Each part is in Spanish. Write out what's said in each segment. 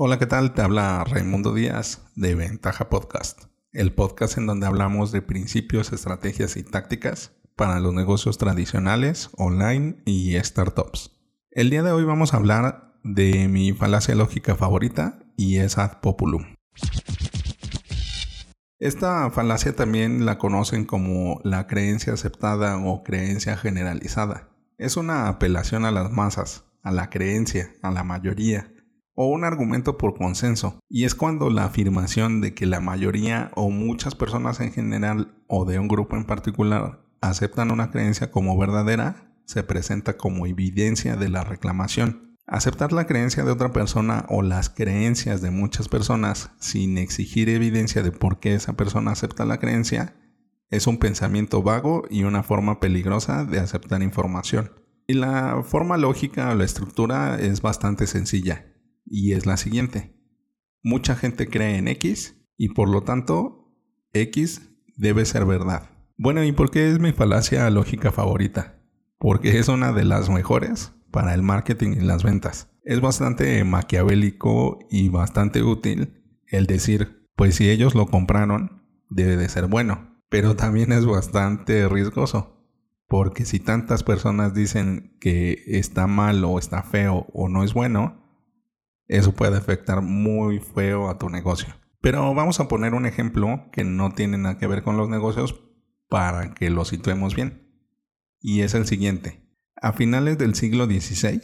Hola, ¿qué tal? Te habla Raimundo Díaz de Ventaja Podcast, el podcast en donde hablamos de principios, estrategias y tácticas para los negocios tradicionales, online y startups. El día de hoy vamos a hablar de mi falacia lógica favorita y es ad populum. Esta falacia también la conocen como la creencia aceptada o creencia generalizada. Es una apelación a las masas, a la creencia, a la mayoría, o un argumento por consenso, y es cuando la afirmación de que la mayoría o muchas personas en general o de un grupo en particular aceptan una creencia como verdadera se presenta como evidencia de la reclamación. Aceptar la creencia de otra persona o las creencias de muchas personas sin exigir evidencia de por qué esa persona acepta la creencia es un pensamiento vago y una forma peligrosa de aceptar información. Y la forma lógica o la estructura es bastante sencilla y es la siguiente. Mucha gente cree en X y por lo tanto X debe ser verdad. Bueno, ¿y por qué es mi falacia lógica favorita? Porque es una de las mejores para el marketing y las ventas. Es bastante maquiavélico y bastante útil el decir, pues si ellos lo compraron, debe de ser bueno. Pero también es bastante riesgoso. Porque si tantas personas dicen que está mal o está feo o no es bueno, eso puede afectar muy feo a tu negocio. Pero vamos a poner un ejemplo que no tiene nada que ver con los negocios para que lo situemos bien. Y es el siguiente. A finales del siglo XVI,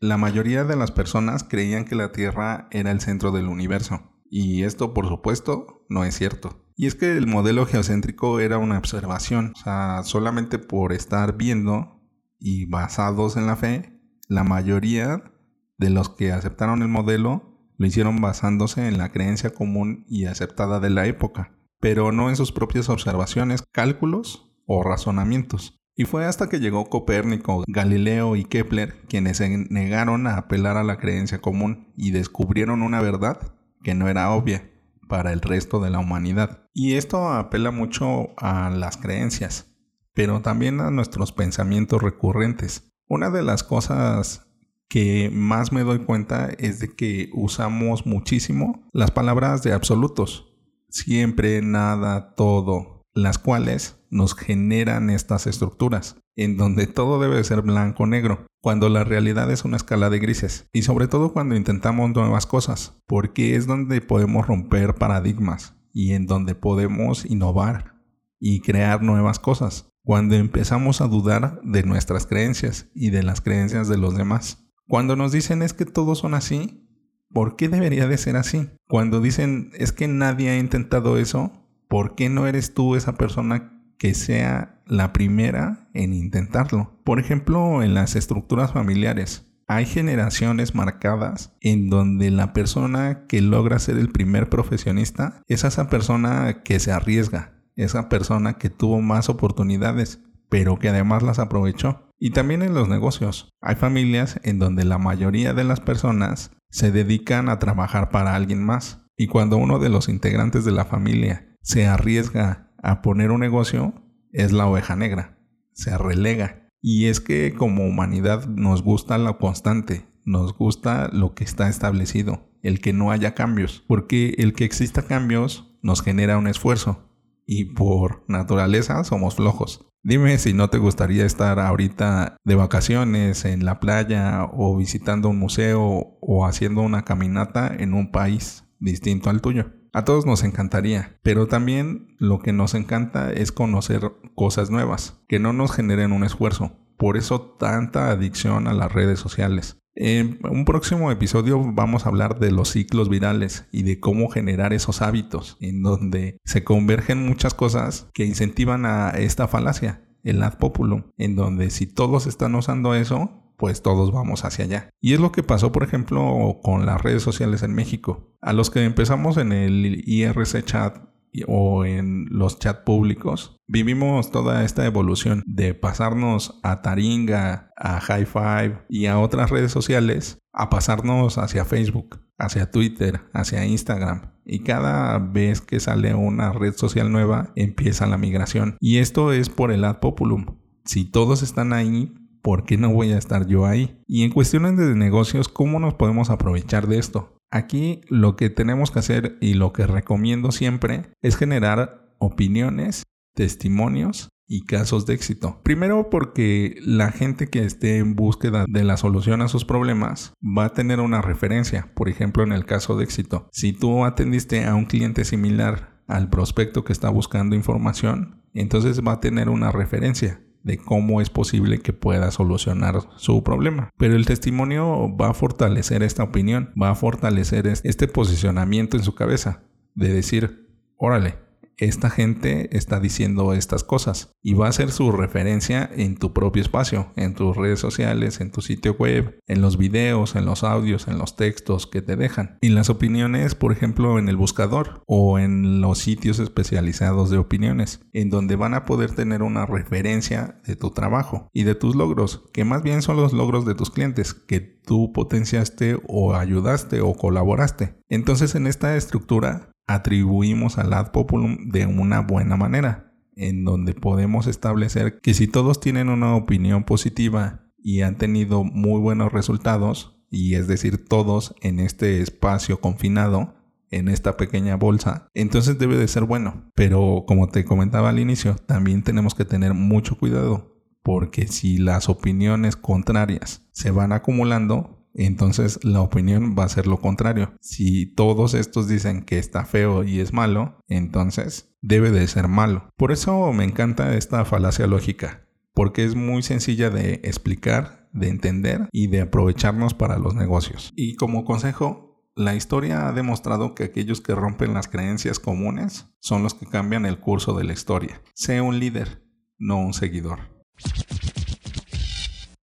la mayoría de las personas creían que la Tierra era el centro del universo. Y esto, por supuesto, no es cierto. Y es que el modelo geocéntrico era una observación. O sea, solamente por estar viendo y basados en la fe, la mayoría de los que aceptaron el modelo lo hicieron basándose en la creencia común y aceptada de la época, pero no en sus propias observaciones, cálculos o razonamientos. Y fue hasta que llegó Copérnico, Galileo y Kepler quienes se negaron a apelar a la creencia común y descubrieron una verdad que no era obvia para el resto de la humanidad. Y esto apela mucho a las creencias, pero también a nuestros pensamientos recurrentes. Una de las cosas que más me doy cuenta es de que usamos muchísimo las palabras de absolutos. Siempre, nada, todo, las cuales nos generan estas estructuras, en donde todo debe ser blanco o negro, cuando la realidad es una escala de grises, y sobre todo cuando intentamos nuevas cosas, porque es donde podemos romper paradigmas y en donde podemos innovar y crear nuevas cosas, cuando empezamos a dudar de nuestras creencias y de las creencias de los demás. Cuando nos dicen es que todos son así, ¿por qué debería de ser así? Cuando dicen es que nadie ha intentado eso, ¿por qué no eres tú esa persona que sea la primera en intentarlo? Por ejemplo, en las estructuras familiares. Hay generaciones marcadas en donde la persona que logra ser el primer profesionista es esa persona que se arriesga, esa persona que tuvo más oportunidades, pero que además las aprovechó. Y también en los negocios. Hay familias en donde la mayoría de las personas se dedican a trabajar para alguien más. Y cuando uno de los integrantes de la familia se arriesga a poner un negocio, es la oveja negra. Se relega. Y es que como humanidad nos gusta lo constante, nos gusta lo que está establecido, el que no haya cambios, porque el que exista cambios nos genera un esfuerzo y por naturaleza somos flojos. Dime si no te gustaría estar ahorita de vacaciones en la playa o visitando un museo o haciendo una caminata en un país distinto al tuyo. A todos nos encantaría, pero también lo que nos encanta es conocer cosas nuevas, que no nos generen un esfuerzo. Por eso tanta adicción a las redes sociales. En un próximo episodio vamos a hablar de los ciclos virales y de cómo generar esos hábitos en donde se convergen muchas cosas que incentivan a esta falacia, el ad populum, en donde si todos están usando eso, pues todos vamos hacia allá. Y es lo que pasó, por ejemplo, con las redes sociales en México. A los que empezamos en el IRC chat o en los chats públicos, vivimos toda esta evolución de pasarnos a Taringa, a High Five y a otras redes sociales, a pasarnos hacia Facebook, hacia Twitter, hacia Instagram. Y cada vez que sale una red social nueva, empieza la migración. Y esto es por el ad populum. Si todos están ahí, ¿por qué no voy a estar yo ahí? Y en cuestiones de negocios, ¿cómo nos podemos aprovechar de esto? Aquí lo que tenemos que hacer y lo que recomiendo siempre es generar opiniones, testimonios y casos de éxito. Primero porque la gente que esté en búsqueda de la solución a sus problemas va a tener una referencia. Por ejemplo, en el caso de éxito, si tú atendiste a un cliente similar al prospecto que está buscando información, entonces va a tener una referencia de cómo es posible que pueda solucionar su problema. Pero el testimonio va a fortalecer esta opinión, va a fortalecer este posicionamiento en su cabeza, de decir, órale, esta gente está diciendo estas cosas y va a ser su referencia en tu propio espacio, en tus redes sociales, en tu sitio web, en los videos, en los audios, en los textos que te dejan. Y las opiniones, por ejemplo, en el buscador o en los sitios especializados de opiniones, en donde van a poder tener una referencia de tu trabajo y de tus logros, que más bien son los logros de tus clientes, que tú potenciaste o ayudaste o colaboraste. Entonces en esta estructura atribuimos al ad populum de una buena manera, en donde podemos establecer que si todos tienen una opinión positiva y han tenido muy buenos resultados, y es decir, todos en este espacio confinado, en esta pequeña bolsa, entonces debe de ser bueno. Pero como te comentaba al inicio, también tenemos que tener mucho cuidado, porque si las opiniones contrarias se van acumulando, entonces la opinión va a ser lo contrario. Si todos estos dicen que está feo y es malo, entonces debe de ser malo. Por eso me encanta esta falacia lógica, porque es muy sencilla de explicar, de entender y de aprovecharnos para los negocios. Y como consejo, la historia ha demostrado que aquellos que rompen las creencias comunes son los que cambian el curso de la historia. Sé un líder, no un seguidor.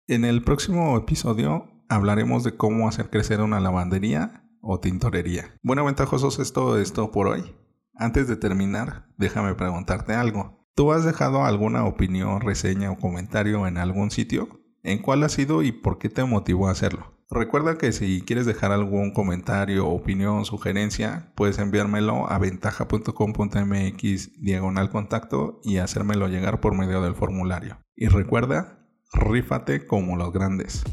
En el próximo episodio hablaremos de cómo hacer crecer una lavandería o tintorería. Bueno, ventajosos es todo esto por hoy. Antes de terminar, déjame preguntarte algo. ¿Tú has dejado alguna opinión, reseña o comentario en algún sitio? ¿En cuál ha sido y por qué te motivó a hacerlo? Recuerda que si quieres dejar algún comentario, opinión, sugerencia, puedes enviármelo a ventaja.com.mx diagonal contacto y hacérmelo llegar por medio del formulario. Y recuerda, rífate como los grandes.